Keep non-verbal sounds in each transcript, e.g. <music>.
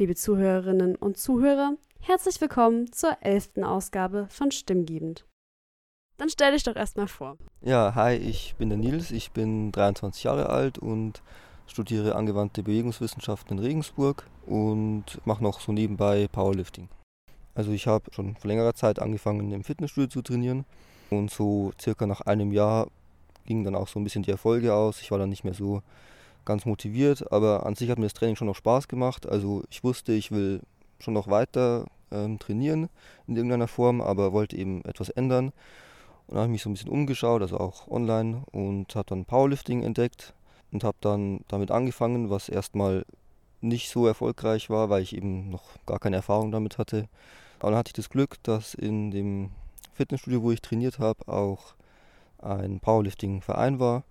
liebe Zuhörerinnen und Zuhörer, herzlich willkommen zur elften Ausgabe von Stimmgebend. Dann stell dich doch erstmal vor. Ja, hi, ich bin der Nils, ich bin 23 Jahre alt und studiere angewandte Bewegungswissenschaften in Regensburg und mache noch so nebenbei Powerlifting. Also ich habe schon vor längerer Zeit angefangen im Fitnessstudio zu trainieren und so circa nach einem Jahr gingen dann auch so ein bisschen die Erfolge aus. Ich war dann nicht mehr so ganz motiviert, aber an sich hat mir das Training schon noch Spaß gemacht. Also ich wusste, ich will schon noch weiter ähm, trainieren in irgendeiner Form, aber wollte eben etwas ändern. Und habe ich mich so ein bisschen umgeschaut, also auch online und habe dann Powerlifting entdeckt und habe dann damit angefangen, was erstmal nicht so erfolgreich war, weil ich eben noch gar keine Erfahrung damit hatte. Aber dann hatte ich das Glück, dass in dem Fitnessstudio, wo ich trainiert habe, auch ein Powerlifting-Verein war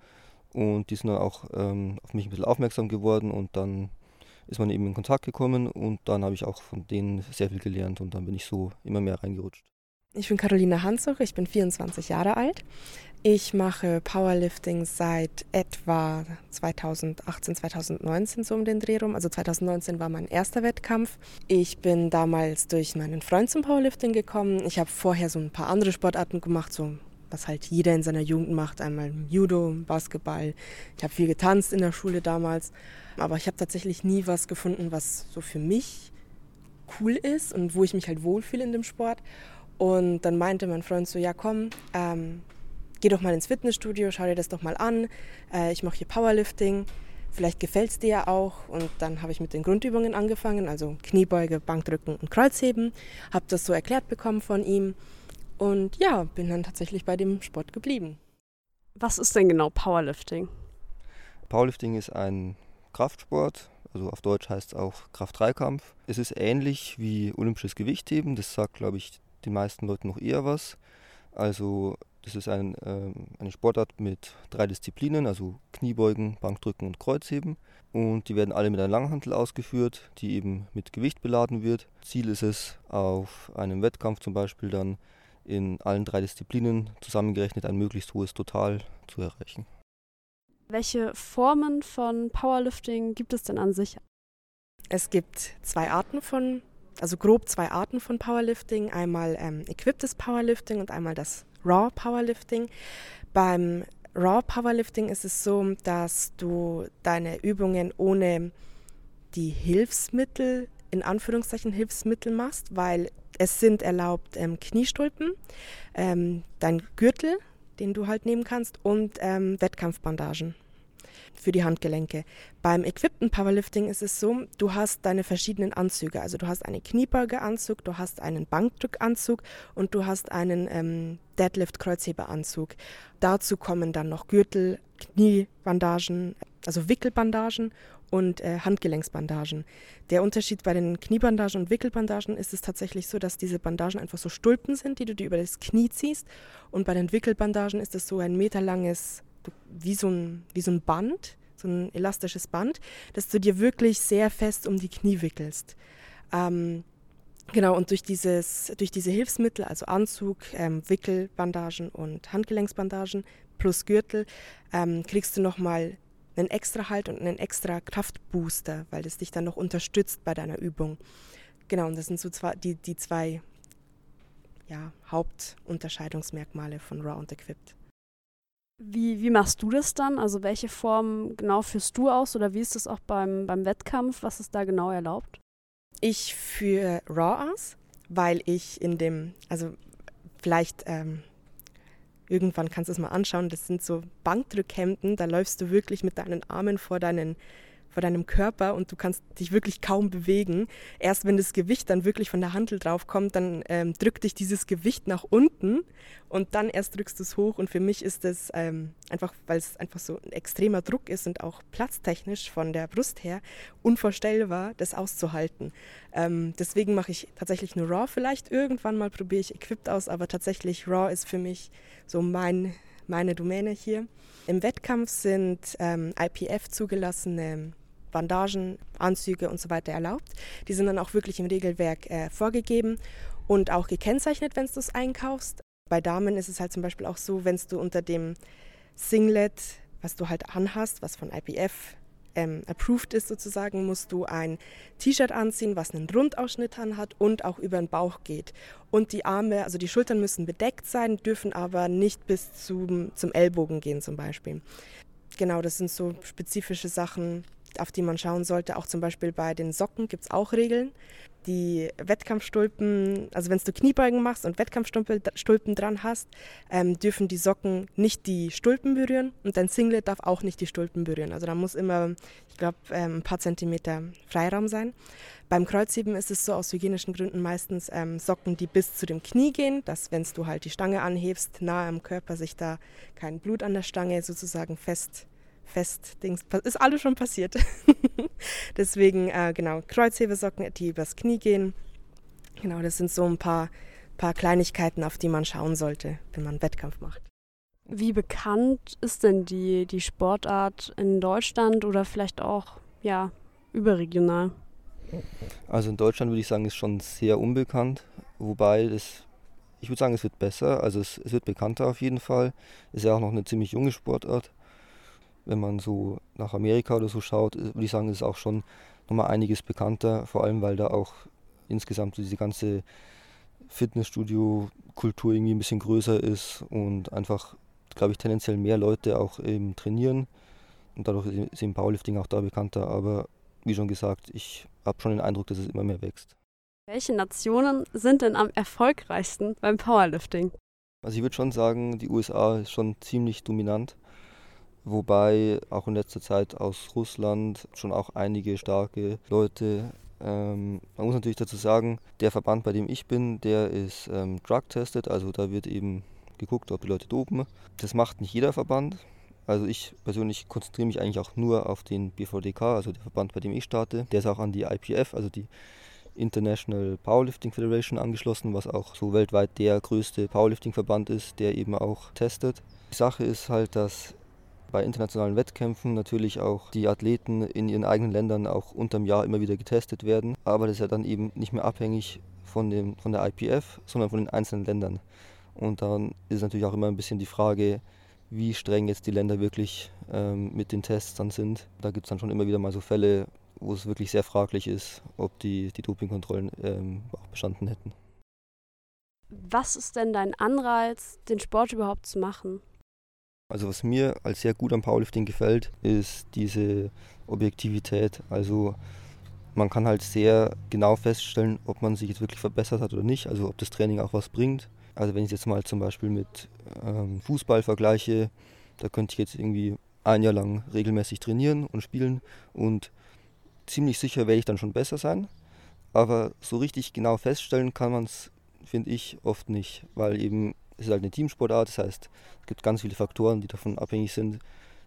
und die sind dann auch ähm, auf mich ein bisschen aufmerksam geworden und dann ist man eben in Kontakt gekommen und dann habe ich auch von denen sehr viel gelernt und dann bin ich so immer mehr reingerutscht. Ich bin Caroline Hansuch, ich bin 24 Jahre alt. Ich mache Powerlifting seit etwa 2018, 2019 so um den Dreh rum. Also 2019 war mein erster Wettkampf. Ich bin damals durch meinen Freund zum Powerlifting gekommen. Ich habe vorher so ein paar andere Sportarten gemacht, so was halt jeder in seiner Jugend macht. Einmal Judo, Basketball. Ich habe viel getanzt in der Schule damals. Aber ich habe tatsächlich nie was gefunden, was so für mich cool ist und wo ich mich halt wohlfühle in dem Sport. Und dann meinte mein Freund so, ja komm, ähm, geh doch mal ins Fitnessstudio, schau dir das doch mal an. Äh, ich mache hier Powerlifting, vielleicht gefällt es dir ja auch. Und dann habe ich mit den Grundübungen angefangen, also Kniebeuge, Bankdrücken und Kreuzheben. Habe das so erklärt bekommen von ihm. Und ja, bin dann tatsächlich bei dem Sport geblieben. Was ist denn genau Powerlifting? Powerlifting ist ein Kraftsport, also auf Deutsch heißt es auch Kraft-3-Kampf. Es ist ähnlich wie olympisches Gewichtheben, das sagt, glaube ich, den meisten Leuten noch eher was. Also das ist ein, äh, eine Sportart mit drei Disziplinen, also Kniebeugen, Bankdrücken und Kreuzheben. Und die werden alle mit einer Langhantel ausgeführt, die eben mit Gewicht beladen wird. Ziel ist es, auf einem Wettkampf zum Beispiel dann in allen drei Disziplinen zusammengerechnet ein möglichst hohes Total zu erreichen. Welche Formen von Powerlifting gibt es denn an sich? Es gibt zwei Arten von also grob zwei Arten von Powerlifting. Einmal ähm, Equipptes Powerlifting und einmal das Raw Powerlifting. Beim Raw Powerlifting ist es so, dass du deine Übungen ohne die Hilfsmittel, in Anführungszeichen Hilfsmittel machst, weil es sind erlaubt ähm, Kniestulpen, ähm, dein Gürtel, den du halt nehmen kannst, und ähm, Wettkampfbandagen für die Handgelenke. Beim Equippten Powerlifting ist es so, du hast deine verschiedenen Anzüge. Also du hast einen Kniebeugeanzug, du hast einen Bankdrückanzug und du hast einen ähm, Deadlift-Kreuzheberanzug. Dazu kommen dann noch Gürtel, Kniebandagen, also Wickelbandagen und äh, Handgelenksbandagen. Der Unterschied bei den Kniebandagen und Wickelbandagen ist es tatsächlich so, dass diese Bandagen einfach so Stulpen sind, die du dir über das Knie ziehst. Und bei den Wickelbandagen ist es so ein meterlanges wie so ein, wie so ein Band, so ein elastisches Band, das du dir wirklich sehr fest um die Knie wickelst. Ähm, genau, und durch, dieses, durch diese Hilfsmittel, also Anzug, ähm, Wickelbandagen und Handgelenksbandagen plus Gürtel, ähm, kriegst du nochmal einen extra Halt und einen extra Kraftbooster, weil das dich dann noch unterstützt bei deiner Übung. Genau, und das sind so zwei, die, die zwei ja, Hauptunterscheidungsmerkmale von Raw und Equipped. Wie, wie machst du das dann? Also welche Form genau führst du aus oder wie ist das auch beim, beim Wettkampf? Was ist da genau erlaubt? Ich führe Raw aus, weil ich in dem, also vielleicht ähm, irgendwann kannst du es mal anschauen, das sind so Bankdrückhemden, da läufst du wirklich mit deinen Armen vor deinen vor deinem Körper und du kannst dich wirklich kaum bewegen. Erst wenn das Gewicht dann wirklich von der Handel drauf kommt, dann ähm, drückt dich dieses Gewicht nach unten und dann erst drückst du es hoch. Und für mich ist das ähm, einfach, weil es einfach so ein extremer Druck ist und auch platztechnisch von der Brust her unvorstellbar, das auszuhalten. Ähm, deswegen mache ich tatsächlich nur Raw. Vielleicht irgendwann mal probiere ich Equipped aus, aber tatsächlich Raw ist für mich so mein, meine Domäne hier. Im Wettkampf sind ähm, IPF zugelassene Bandagen, Anzüge und so weiter erlaubt. Die sind dann auch wirklich im Regelwerk äh, vorgegeben und auch gekennzeichnet, wenn du es einkaufst. Bei Damen ist es halt zum Beispiel auch so, wenn du unter dem Singlet, was du halt anhast, was von IPF ähm, approved ist sozusagen, musst du ein T-Shirt anziehen, was einen Rundausschnitt hat und auch über den Bauch geht. Und die Arme, also die Schultern müssen bedeckt sein, dürfen aber nicht bis zum, zum Ellbogen gehen zum Beispiel. Genau, das sind so spezifische Sachen, auf die man schauen sollte. Auch zum Beispiel bei den Socken gibt es auch Regeln. Die Wettkampfstulpen, also wenn du Kniebeugen machst und Wettkampfstulpen dran hast, ähm, dürfen die Socken nicht die Stulpen berühren und dein Singlet darf auch nicht die Stulpen berühren. Also da muss immer, ich glaube, ähm, ein paar Zentimeter Freiraum sein. Beim Kreuzheben ist es so aus hygienischen Gründen meistens ähm, Socken, die bis zu dem Knie gehen, dass wenn du halt die Stange anhebst, nahe am Körper sich da kein Blut an der Stange sozusagen fest fest Dings. Ist alles schon passiert. <laughs> Deswegen, äh, genau, Kreuzhebesocken, die übers Knie gehen. Genau, das sind so ein paar, paar Kleinigkeiten, auf die man schauen sollte, wenn man einen Wettkampf macht. Wie bekannt ist denn die, die Sportart in Deutschland oder vielleicht auch ja, überregional? Also in Deutschland würde ich sagen, ist schon sehr unbekannt, wobei das, ich würde sagen, es wird besser, also es, es wird bekannter auf jeden Fall. Ist ja auch noch eine ziemlich junge Sportart wenn man so nach Amerika oder so schaut, äh, würde ich sagen, ist es auch schon nochmal einiges bekannter, vor allem weil da auch insgesamt diese ganze Fitnessstudio-Kultur irgendwie ein bisschen größer ist und einfach, glaube ich, tendenziell mehr Leute auch eben trainieren. Und dadurch ist eben Powerlifting auch da bekannter. Aber wie schon gesagt, ich habe schon den Eindruck, dass es immer mehr wächst. Welche Nationen sind denn am erfolgreichsten beim Powerlifting? Also ich würde schon sagen, die USA ist schon ziemlich dominant wobei auch in letzter Zeit aus Russland schon auch einige starke Leute. Ähm, man muss natürlich dazu sagen, der Verband, bei dem ich bin, der ist ähm, drug-tested, also da wird eben geguckt, ob die Leute dopen. Das macht nicht jeder Verband. Also ich persönlich konzentriere mich eigentlich auch nur auf den BVDK, also der Verband, bei dem ich starte. Der ist auch an die IPF, also die International Powerlifting Federation angeschlossen, was auch so weltweit der größte Powerlifting-Verband ist, der eben auch testet. Die Sache ist halt, dass bei internationalen Wettkämpfen natürlich auch die Athleten in ihren eigenen Ländern auch unterm Jahr immer wieder getestet werden. Aber das ist ja dann eben nicht mehr abhängig von, dem, von der IPF, sondern von den einzelnen Ländern. Und dann ist natürlich auch immer ein bisschen die Frage, wie streng jetzt die Länder wirklich ähm, mit den Tests dann sind. Da gibt es dann schon immer wieder mal so Fälle, wo es wirklich sehr fraglich ist, ob die, die Dopingkontrollen ähm, auch bestanden hätten. Was ist denn dein Anreiz, den Sport überhaupt zu machen? Also was mir als sehr gut am Powerlifting gefällt, ist diese Objektivität. Also man kann halt sehr genau feststellen, ob man sich jetzt wirklich verbessert hat oder nicht, also ob das Training auch was bringt. Also wenn ich jetzt mal zum Beispiel mit ähm, Fußball vergleiche, da könnte ich jetzt irgendwie ein Jahr lang regelmäßig trainieren und spielen und ziemlich sicher werde ich dann schon besser sein. Aber so richtig genau feststellen kann man es, finde ich, oft nicht, weil eben es ist halt eine Teamsportart, das heißt, es gibt ganz viele Faktoren, die davon abhängig sind,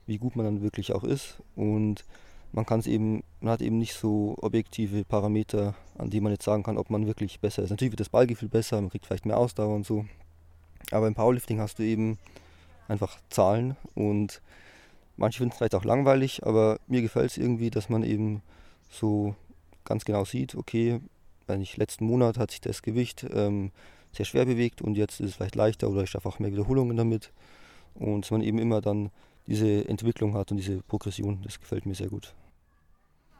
wie gut man dann wirklich auch ist. Und man kann es eben, man hat eben nicht so objektive Parameter, an die man jetzt sagen kann, ob man wirklich besser ist. Natürlich wird das Ballgefühl besser, man kriegt vielleicht mehr Ausdauer und so. Aber im Powerlifting hast du eben einfach Zahlen und manche finden es vielleicht auch langweilig, aber mir gefällt es irgendwie, dass man eben so ganz genau sieht, okay, wenn ich letzten Monat hat sich das Gewicht ähm, sehr schwer bewegt und jetzt ist es vielleicht leichter oder ich schaffe auch mehr Wiederholungen damit. Und man eben immer dann diese Entwicklung hat und diese Progression, das gefällt mir sehr gut.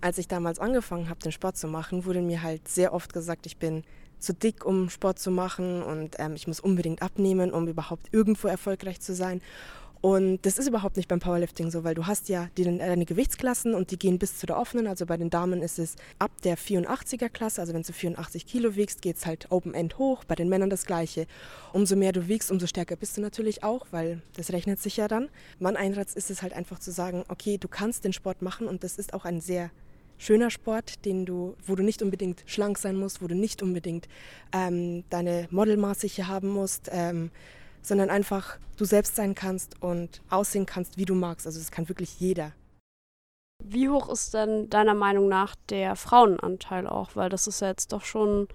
Als ich damals angefangen habe, den Sport zu machen, wurde mir halt sehr oft gesagt, ich bin zu dick, um Sport zu machen und ähm, ich muss unbedingt abnehmen, um überhaupt irgendwo erfolgreich zu sein. Und das ist überhaupt nicht beim Powerlifting so, weil du hast ja die, deine Gewichtsklassen und die gehen bis zu der offenen. Also bei den Damen ist es ab der 84er Klasse, also wenn du 84 Kilo wiegst, geht es halt Open End hoch. Bei den Männern das gleiche. Umso mehr du wiegst, umso stärker bist du natürlich auch, weil das rechnet sich ja dann. Mein Einsatz ist es halt einfach zu sagen, okay, du kannst den Sport machen und das ist auch ein sehr schöner Sport, den du, wo du nicht unbedingt schlank sein musst, wo du nicht unbedingt ähm, deine Modelmaße hier haben musst. Ähm, sondern einfach du selbst sein kannst und aussehen kannst, wie du magst. Also das kann wirklich jeder. Wie hoch ist denn deiner Meinung nach der Frauenanteil auch? Weil das ist ja jetzt doch schon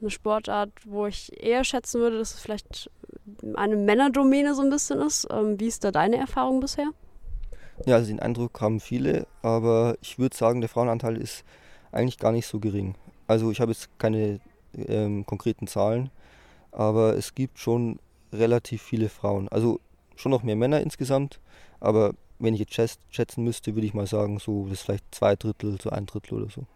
eine Sportart, wo ich eher schätzen würde, dass es vielleicht eine Männerdomäne so ein bisschen ist. Ähm, wie ist da deine Erfahrung bisher? Ja, also den Eindruck haben viele, aber ich würde sagen, der Frauenanteil ist eigentlich gar nicht so gering. Also ich habe jetzt keine ähm, konkreten Zahlen, aber es gibt schon relativ viele Frauen. Also schon noch mehr Männer insgesamt, aber wenn ich jetzt schätzen müsste, würde ich mal sagen, so das vielleicht zwei Drittel, so ein Drittel oder so.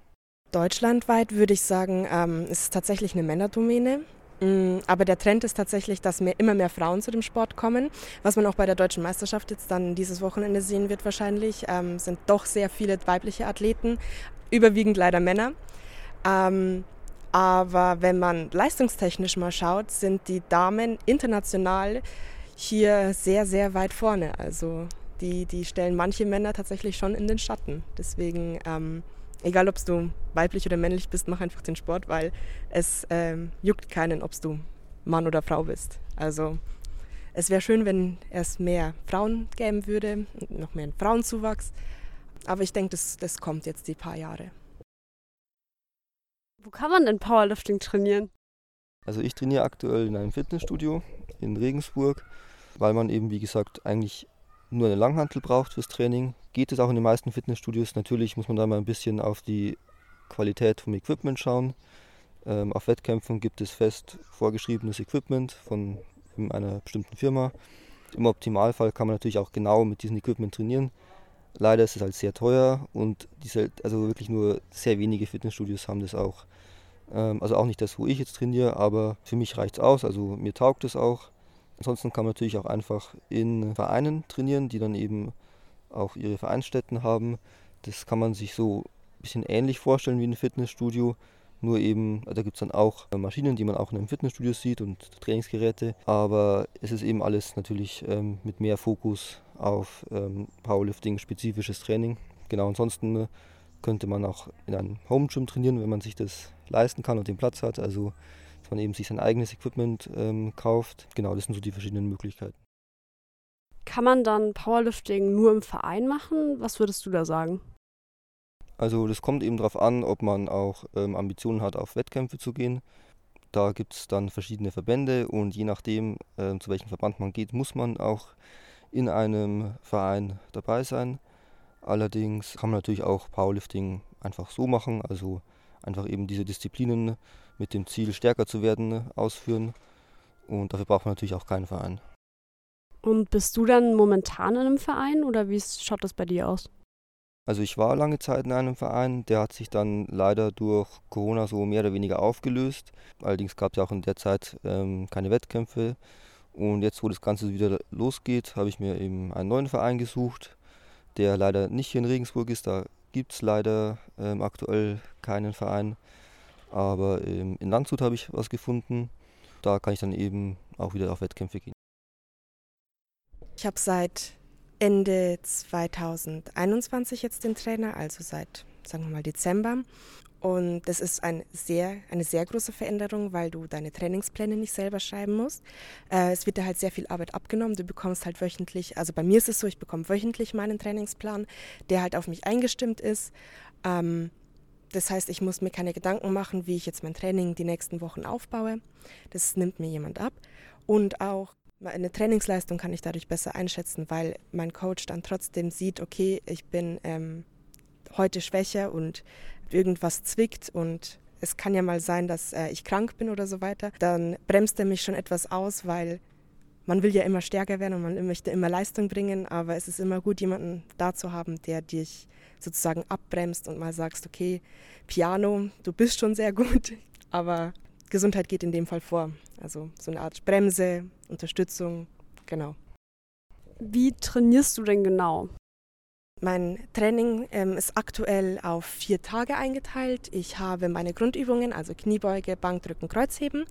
Deutschlandweit würde ich sagen, ähm, ist es tatsächlich eine Männerdomäne. Mm, aber der Trend ist tatsächlich, dass mehr, immer mehr Frauen zu dem Sport kommen. Was man auch bei der deutschen Meisterschaft jetzt dann dieses Wochenende sehen wird wahrscheinlich, ähm, sind doch sehr viele weibliche Athleten, überwiegend leider Männer. Ähm, aber wenn man leistungstechnisch mal schaut, sind die Damen international hier sehr, sehr weit vorne. Also die, die stellen manche Männer tatsächlich schon in den Schatten. Deswegen ähm, egal ob du weiblich oder männlich bist, mach einfach den Sport, weil es ähm, juckt keinen, ob du Mann oder Frau bist. Also es wäre schön, wenn es mehr Frauen geben würde, noch mehr Frauenzuwachs. Aber ich denke, das, das kommt jetzt die paar Jahre. Wo kann man denn Powerlifting trainieren? Also ich trainiere aktuell in einem Fitnessstudio in Regensburg, weil man eben, wie gesagt, eigentlich nur eine Langhantel braucht fürs Training. Geht es auch in den meisten Fitnessstudios. Natürlich muss man da mal ein bisschen auf die Qualität vom Equipment schauen. Ähm, auf Wettkämpfen gibt es fest vorgeschriebenes Equipment von einer bestimmten Firma. Im Optimalfall kann man natürlich auch genau mit diesem Equipment trainieren. Leider ist es halt sehr teuer und diese, also wirklich nur sehr wenige Fitnessstudios haben das auch. Ähm, also auch nicht das, wo ich jetzt trainiere, aber für mich reicht es aus. Also mir taugt es auch. Ansonsten kann man natürlich auch einfach in Vereinen trainieren, die dann eben auch ihre Vereinsstätten haben. Das kann man sich so ein bisschen ähnlich vorstellen wie ein Fitnessstudio. Nur eben, da gibt es dann auch Maschinen, die man auch in einem Fitnessstudio sieht und Trainingsgeräte. Aber es ist eben alles natürlich ähm, mit mehr Fokus auf ähm, Powerlifting-spezifisches Training. Genau, ansonsten könnte man auch in einem Home Gym trainieren, wenn man sich das leisten kann und den Platz hat. Also dass man eben sich sein eigenes Equipment ähm, kauft. Genau, das sind so die verschiedenen Möglichkeiten. Kann man dann Powerlifting nur im Verein machen? Was würdest du da sagen? Also das kommt eben darauf an, ob man auch ähm, Ambitionen hat, auf Wettkämpfe zu gehen. Da gibt es dann verschiedene Verbände und je nachdem, äh, zu welchem Verband man geht, muss man auch in einem Verein dabei sein. Allerdings kann man natürlich auch Powerlifting einfach so machen, also einfach eben diese Disziplinen mit dem Ziel, stärker zu werden, ausführen. Und dafür braucht man natürlich auch keinen Verein. Und bist du dann momentan in einem Verein oder wie schaut das bei dir aus? Also ich war lange Zeit in einem Verein, der hat sich dann leider durch Corona so mehr oder weniger aufgelöst. Allerdings gab es ja auch in der Zeit ähm, keine Wettkämpfe. Und jetzt, wo das Ganze wieder losgeht, habe ich mir eben einen neuen Verein gesucht, der leider nicht hier in Regensburg ist. Da gibt es leider ähm, aktuell keinen Verein. Aber ähm, in Landshut habe ich was gefunden. Da kann ich dann eben auch wieder auf Wettkämpfe gehen. Ich habe seit Ende 2021 jetzt den Trainer, also seit, sagen wir mal, Dezember. Und das ist ein sehr, eine sehr große Veränderung, weil du deine Trainingspläne nicht selber schreiben musst. Äh, es wird dir halt sehr viel Arbeit abgenommen. Du bekommst halt wöchentlich, also bei mir ist es so, ich bekomme wöchentlich meinen Trainingsplan, der halt auf mich eingestimmt ist. Ähm, das heißt, ich muss mir keine Gedanken machen, wie ich jetzt mein Training die nächsten Wochen aufbaue. Das nimmt mir jemand ab. Und auch eine Trainingsleistung kann ich dadurch besser einschätzen, weil mein Coach dann trotzdem sieht, okay, ich bin ähm, heute schwächer und irgendwas zwickt und es kann ja mal sein, dass äh, ich krank bin oder so weiter. Dann bremst er mich schon etwas aus, weil man will ja immer stärker werden und man möchte immer Leistung bringen, aber es ist immer gut, jemanden da zu haben, der dich sozusagen abbremst und mal sagst, okay, Piano, du bist schon sehr gut, <laughs> aber Gesundheit geht in dem Fall vor. Also so eine Art Bremse, Unterstützung, genau. Wie trainierst du denn genau? Mein Training ähm, ist aktuell auf vier Tage eingeteilt. Ich habe meine Grundübungen, also Kniebeuge, Bankdrücken, Kreuzheben.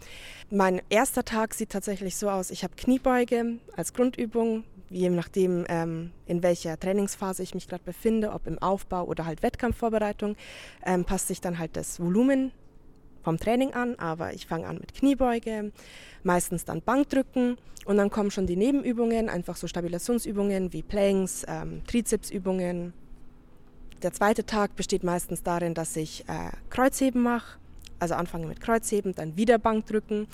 Mein erster Tag sieht tatsächlich so aus, ich habe Kniebeuge als Grundübung, je nachdem, ähm, in welcher Trainingsphase ich mich gerade befinde, ob im Aufbau oder halt Wettkampfvorbereitung, ähm, passt sich dann halt das Volumen vom Training an, aber ich fange an mit Kniebeuge, meistens dann Bankdrücken und dann kommen schon die Nebenübungen, einfach so Stabilisationsübungen wie Planks, ähm, Trizepsübungen. Der zweite Tag besteht meistens darin, dass ich äh, Kreuzheben mache, also anfange mit Kreuzheben, dann wieder Bankdrücken,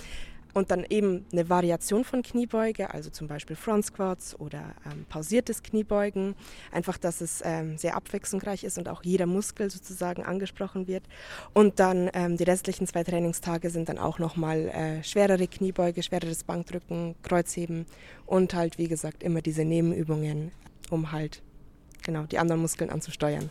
und dann eben eine Variation von Kniebeuge, also zum Beispiel Front Squats oder ähm, pausiertes Kniebeugen. Einfach, dass es ähm, sehr abwechslungsreich ist und auch jeder Muskel sozusagen angesprochen wird. Und dann ähm, die restlichen zwei Trainingstage sind dann auch nochmal äh, schwerere Kniebeuge, schwereres Bankdrücken, Kreuzheben und halt, wie gesagt, immer diese Nebenübungen. um halt genau die anderen Muskeln anzusteuern.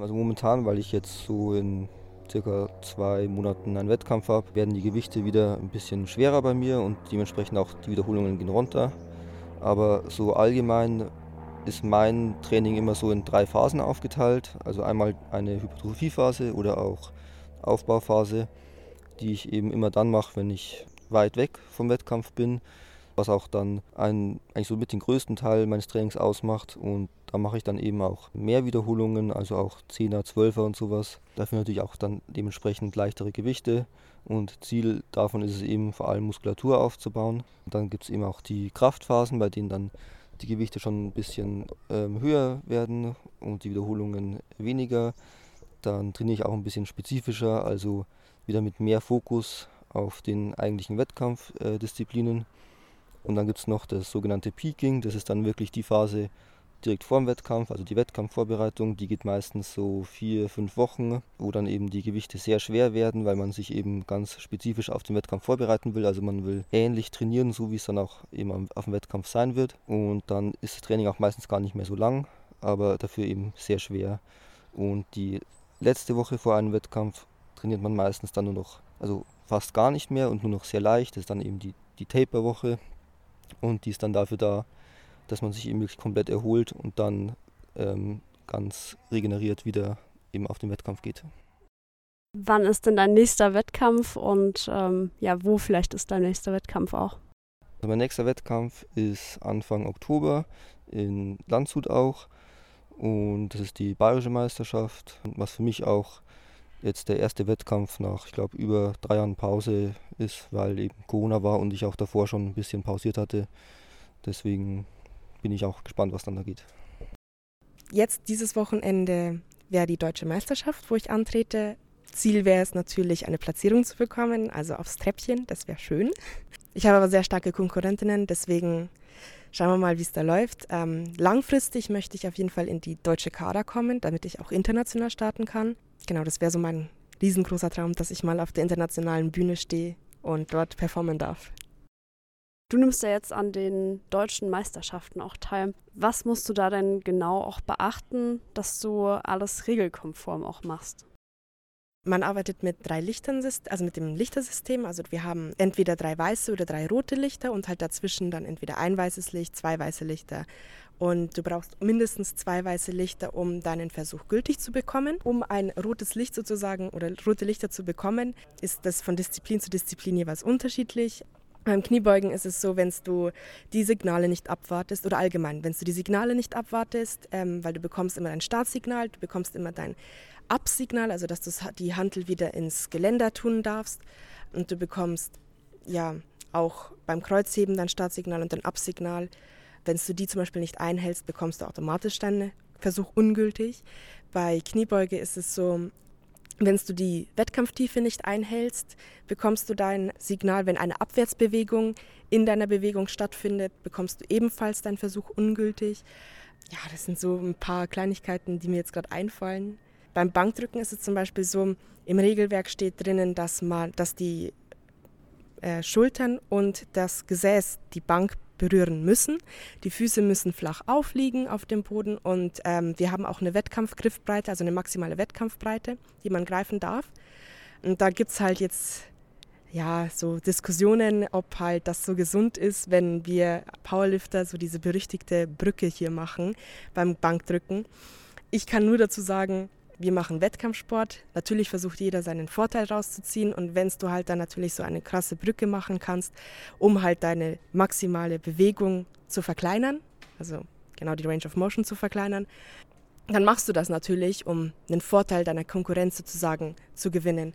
Also momentan, weil ich jetzt so in circa zwei Monaten einen Wettkampf habe, werden die Gewichte wieder ein bisschen schwerer bei mir und dementsprechend auch die Wiederholungen gehen runter. Aber so allgemein ist mein Training immer so in drei Phasen aufgeteilt. Also einmal eine Hypertrophiephase oder auch Aufbauphase, die ich eben immer dann mache, wenn ich weit weg vom Wettkampf bin, was auch dann ein, eigentlich so mit den größten Teil meines Trainings ausmacht. Und da mache ich dann eben auch mehr Wiederholungen, also auch 10er, 12er und sowas. Dafür natürlich auch dann dementsprechend leichtere Gewichte. Und Ziel davon ist es eben vor allem Muskulatur aufzubauen. Und dann gibt es eben auch die Kraftphasen, bei denen dann die Gewichte schon ein bisschen ähm, höher werden und die Wiederholungen weniger. Dann trainiere ich auch ein bisschen spezifischer, also wieder mit mehr Fokus auf den eigentlichen Wettkampfdisziplinen. Äh, und dann gibt es noch das sogenannte Peaking, das ist dann wirklich die Phase direkt vor dem Wettkampf, also die Wettkampfvorbereitung, die geht meistens so vier, fünf Wochen, wo dann eben die Gewichte sehr schwer werden, weil man sich eben ganz spezifisch auf den Wettkampf vorbereiten will. Also man will ähnlich trainieren, so wie es dann auch eben auf dem Wettkampf sein wird. Und dann ist das Training auch meistens gar nicht mehr so lang, aber dafür eben sehr schwer. Und die letzte Woche vor einem Wettkampf trainiert man meistens dann nur noch, also fast gar nicht mehr und nur noch sehr leicht. Das ist dann eben die, die Taper-Woche. Und die ist dann dafür da, dass man sich eben wirklich komplett erholt und dann ähm, ganz regeneriert wieder eben auf den Wettkampf geht. Wann ist denn dein nächster Wettkampf und ähm, ja, wo vielleicht ist dein nächster Wettkampf auch? Also mein nächster Wettkampf ist Anfang Oktober in Landshut auch und das ist die Bayerische Meisterschaft, was für mich auch jetzt der erste Wettkampf nach, ich glaube, über drei Jahren Pause ist, weil eben Corona war und ich auch davor schon ein bisschen pausiert hatte. Deswegen bin ich auch gespannt, was dann da geht. Jetzt dieses Wochenende wäre die deutsche Meisterschaft, wo ich antrete. Ziel wäre es natürlich, eine Platzierung zu bekommen, also aufs Treppchen, das wäre schön. Ich habe aber sehr starke Konkurrentinnen, deswegen schauen wir mal, wie es da läuft. Ähm, langfristig möchte ich auf jeden Fall in die deutsche Kader kommen, damit ich auch international starten kann. Genau, das wäre so mein riesengroßer Traum, dass ich mal auf der internationalen Bühne stehe und dort performen darf. Du nimmst ja jetzt an den deutschen Meisterschaften auch teil. Was musst du da denn genau auch beachten, dass du alles regelkonform auch machst? Man arbeitet mit drei Lichtern, also mit dem Lichtersystem. Also wir haben entweder drei weiße oder drei rote Lichter und halt dazwischen dann entweder ein weißes Licht, zwei weiße Lichter. Und du brauchst mindestens zwei weiße Lichter, um deinen Versuch gültig zu bekommen. Um ein rotes Licht sozusagen oder rote Lichter zu bekommen, ist das von Disziplin zu Disziplin jeweils unterschiedlich. Beim Kniebeugen ist es so, wenn du die Signale nicht abwartest oder allgemein, wenn du die Signale nicht abwartest, ähm, weil du bekommst immer dein Startsignal, du bekommst immer dein Absignal, also dass du die Handel wieder ins Geländer tun darfst und du bekommst ja auch beim Kreuzheben dein Startsignal und dein Absignal. Wenn du die zum Beispiel nicht einhältst, bekommst du automatisch deinen Versuch ungültig. Bei Kniebeuge ist es so, wenn du die Wettkampftiefe nicht einhältst, bekommst du dein Signal, wenn eine Abwärtsbewegung in deiner Bewegung stattfindet, bekommst du ebenfalls deinen Versuch ungültig. Ja, das sind so ein paar Kleinigkeiten, die mir jetzt gerade einfallen. Beim Bankdrücken ist es zum Beispiel so, im Regelwerk steht drinnen, dass, man, dass die äh, Schultern und das Gesäß die Bank berühren müssen. Die Füße müssen flach aufliegen auf dem Boden und ähm, wir haben auch eine Wettkampfgriffbreite, also eine maximale Wettkampfbreite, die man greifen darf. Und da gibt es halt jetzt ja, so Diskussionen, ob halt das so gesund ist, wenn wir Powerlifter so diese berüchtigte Brücke hier machen beim Bankdrücken. Ich kann nur dazu sagen, wir machen Wettkampfsport. Natürlich versucht jeder seinen Vorteil rauszuziehen und wenn du halt dann natürlich so eine krasse Brücke machen kannst, um halt deine maximale Bewegung zu verkleinern, also genau die Range of Motion zu verkleinern, dann machst du das natürlich, um einen Vorteil deiner Konkurrenz sozusagen zu gewinnen.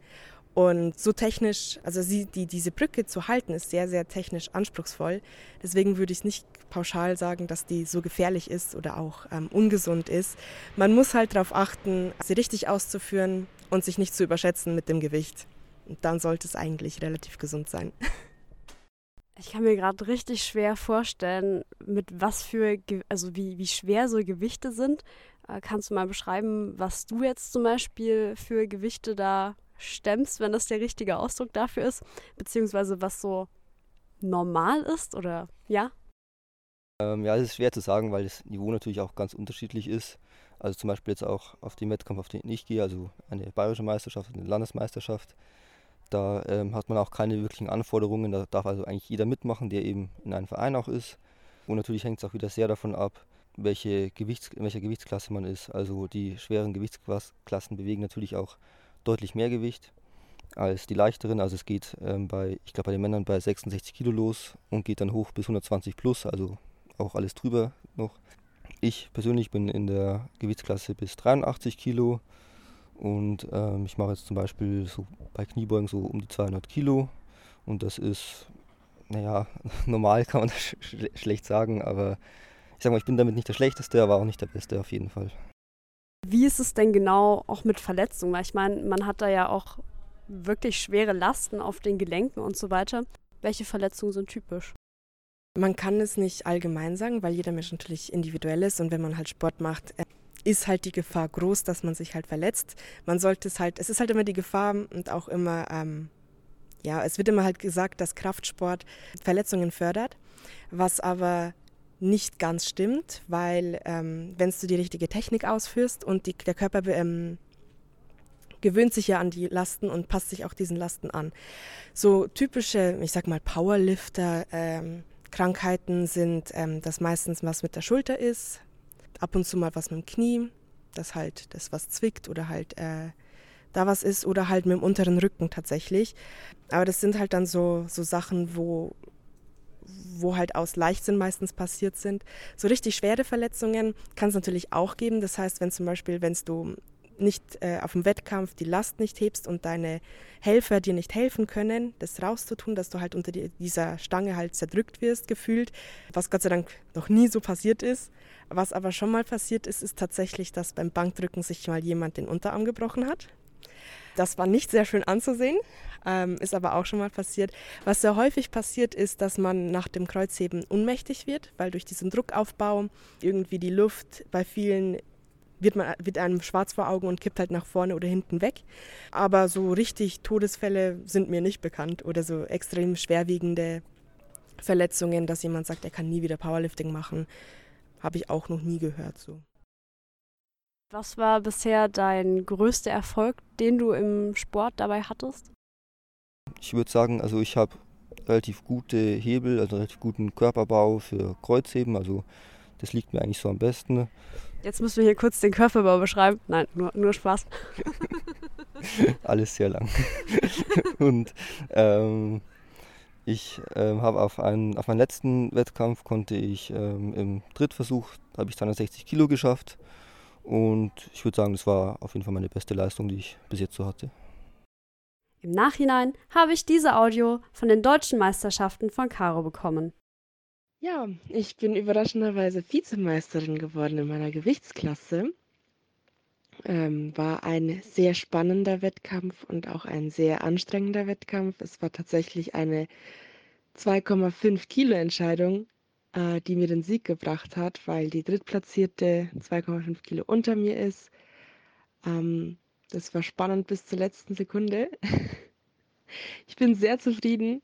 Und so technisch, also sie, die, diese Brücke zu halten, ist sehr, sehr technisch anspruchsvoll. Deswegen würde ich nicht pauschal sagen, dass die so gefährlich ist oder auch ähm, ungesund ist. Man muss halt darauf achten, sie richtig auszuführen und sich nicht zu überschätzen mit dem Gewicht. Und dann sollte es eigentlich relativ gesund sein. <laughs> Ich kann mir gerade richtig schwer vorstellen, mit was für, also wie, wie schwer so Gewichte sind. Äh, kannst du mal beschreiben, was du jetzt zum Beispiel für Gewichte da stemmst, wenn das der richtige Ausdruck dafür ist, beziehungsweise was so normal ist oder ja? Ähm, ja, es ist schwer zu sagen, weil das Niveau natürlich auch ganz unterschiedlich ist. Also zum Beispiel jetzt auch auf dem Wettkampf, auf den ich gehe, also eine bayerische Meisterschaft, eine Landesmeisterschaft. Da ähm, hat man auch keine wirklichen Anforderungen. Da darf also eigentlich jeder mitmachen, der eben in einem Verein auch ist. Und natürlich hängt es auch wieder sehr davon ab, welche Gewichts, in welcher Gewichtsklasse man ist. Also die schweren Gewichtsklassen bewegen natürlich auch deutlich mehr Gewicht als die leichteren. Also es geht ähm, bei, ich glaube bei den Männern bei 66 Kilo los und geht dann hoch bis 120 plus, also auch alles drüber noch. Ich persönlich bin in der Gewichtsklasse bis 83 Kilo und ähm, ich mache jetzt zum Beispiel so bei Kniebeugen so um die 200 Kilo und das ist, naja, <laughs> normal kann man das sch schlecht sagen, aber ich sage mal, ich bin damit nicht der Schlechteste, aber auch nicht der Beste auf jeden Fall. Wie ist es denn genau auch mit Verletzungen? Weil ich meine, man hat da ja auch wirklich schwere Lasten auf den Gelenken und so weiter. Welche Verletzungen sind typisch? Man kann es nicht allgemein sagen, weil jeder Mensch natürlich individuell ist und wenn man halt Sport macht, äh, ist halt die Gefahr groß, dass man sich halt verletzt. Man sollte es halt, es ist halt immer die Gefahr und auch immer, ähm, ja, es wird immer halt gesagt, dass Kraftsport Verletzungen fördert, was aber nicht ganz stimmt, weil ähm, wenn du die richtige Technik ausführst und die, der Körper ähm, gewöhnt sich ja an die Lasten und passt sich auch diesen Lasten an. So typische, ich sag mal, Powerlifter, ähm, Krankheiten sind, ähm, dass meistens was mit der Schulter ist, ab und zu mal was mit dem Knie, dass halt das was zwickt oder halt äh, da was ist oder halt mit dem unteren Rücken tatsächlich. Aber das sind halt dann so, so Sachen, wo, wo halt aus Leichtsinn meistens passiert sind. So richtig schwere Verletzungen kann es natürlich auch geben. Das heißt, wenn zum Beispiel, wenn du nicht äh, auf dem Wettkampf die Last nicht hebst und deine Helfer dir nicht helfen können, das rauszutun, dass du halt unter die, dieser Stange halt zerdrückt wirst, gefühlt, was Gott sei Dank noch nie so passiert ist. Was aber schon mal passiert ist, ist tatsächlich, dass beim Bankdrücken sich mal jemand den Unterarm gebrochen hat. Das war nicht sehr schön anzusehen, ähm, ist aber auch schon mal passiert. Was sehr häufig passiert, ist, dass man nach dem Kreuzheben unmächtig wird, weil durch diesen Druckaufbau irgendwie die Luft bei vielen wird, man, wird einem schwarz vor Augen und kippt halt nach vorne oder hinten weg. Aber so richtig Todesfälle sind mir nicht bekannt oder so extrem schwerwiegende Verletzungen, dass jemand sagt, er kann nie wieder Powerlifting machen, habe ich auch noch nie gehört so. Was war bisher dein größter Erfolg, den du im Sport dabei hattest? Ich würde sagen, also ich habe relativ gute Hebel, also relativ guten Körperbau für Kreuzheben, also das liegt mir eigentlich so am besten. Jetzt müssen wir hier kurz den Körperbau beschreiben. Nein, nur, nur Spaß. <laughs> Alles sehr lang. <laughs> und ähm, ich ähm, habe auf, auf meinen letzten Wettkampf konnte ich ähm, im Drittversuch, habe ich 260 Kilo geschafft. Und ich würde sagen, das war auf jeden Fall meine beste Leistung, die ich bis jetzt so hatte. Im Nachhinein habe ich diese Audio von den deutschen Meisterschaften von Caro bekommen. Ja, ich bin überraschenderweise Vizemeisterin geworden in meiner Gewichtsklasse. Ähm, war ein sehr spannender Wettkampf und auch ein sehr anstrengender Wettkampf. Es war tatsächlich eine 2,5 Kilo Entscheidung, äh, die mir den Sieg gebracht hat, weil die Drittplatzierte 2,5 Kilo unter mir ist. Ähm, das war spannend bis zur letzten Sekunde. <laughs> ich bin sehr zufrieden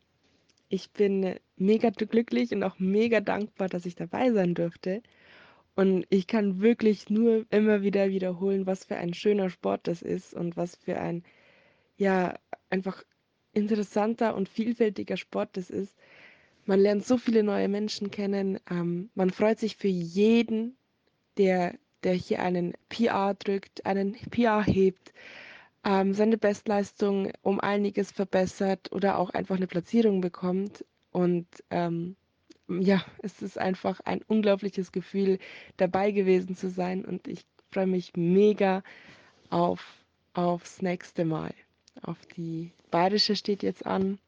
ich bin mega glücklich und auch mega dankbar, dass ich dabei sein durfte. Und ich kann wirklich nur immer wieder wiederholen, was für ein schöner Sport das ist und was für ein, ja, einfach interessanter und vielfältiger Sport das ist. Man lernt so viele neue Menschen kennen. Ähm, man freut sich für jeden, der, der hier einen PR drückt, einen PR hebt, ähm, seine Bestleistung um einiges verbessert oder auch einfach eine Platzierung bekommt. Und ähm, ja, es ist einfach ein unglaubliches Gefühl, dabei gewesen zu sein. Und ich freue mich mega auf, aufs nächste Mal. Auf die Bayerische steht jetzt an.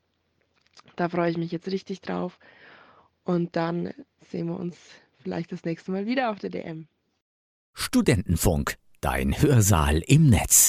Da freue ich mich jetzt richtig drauf. Und dann sehen wir uns vielleicht das nächste Mal wieder auf der DM. Studentenfunk, dein Hörsaal im Netz.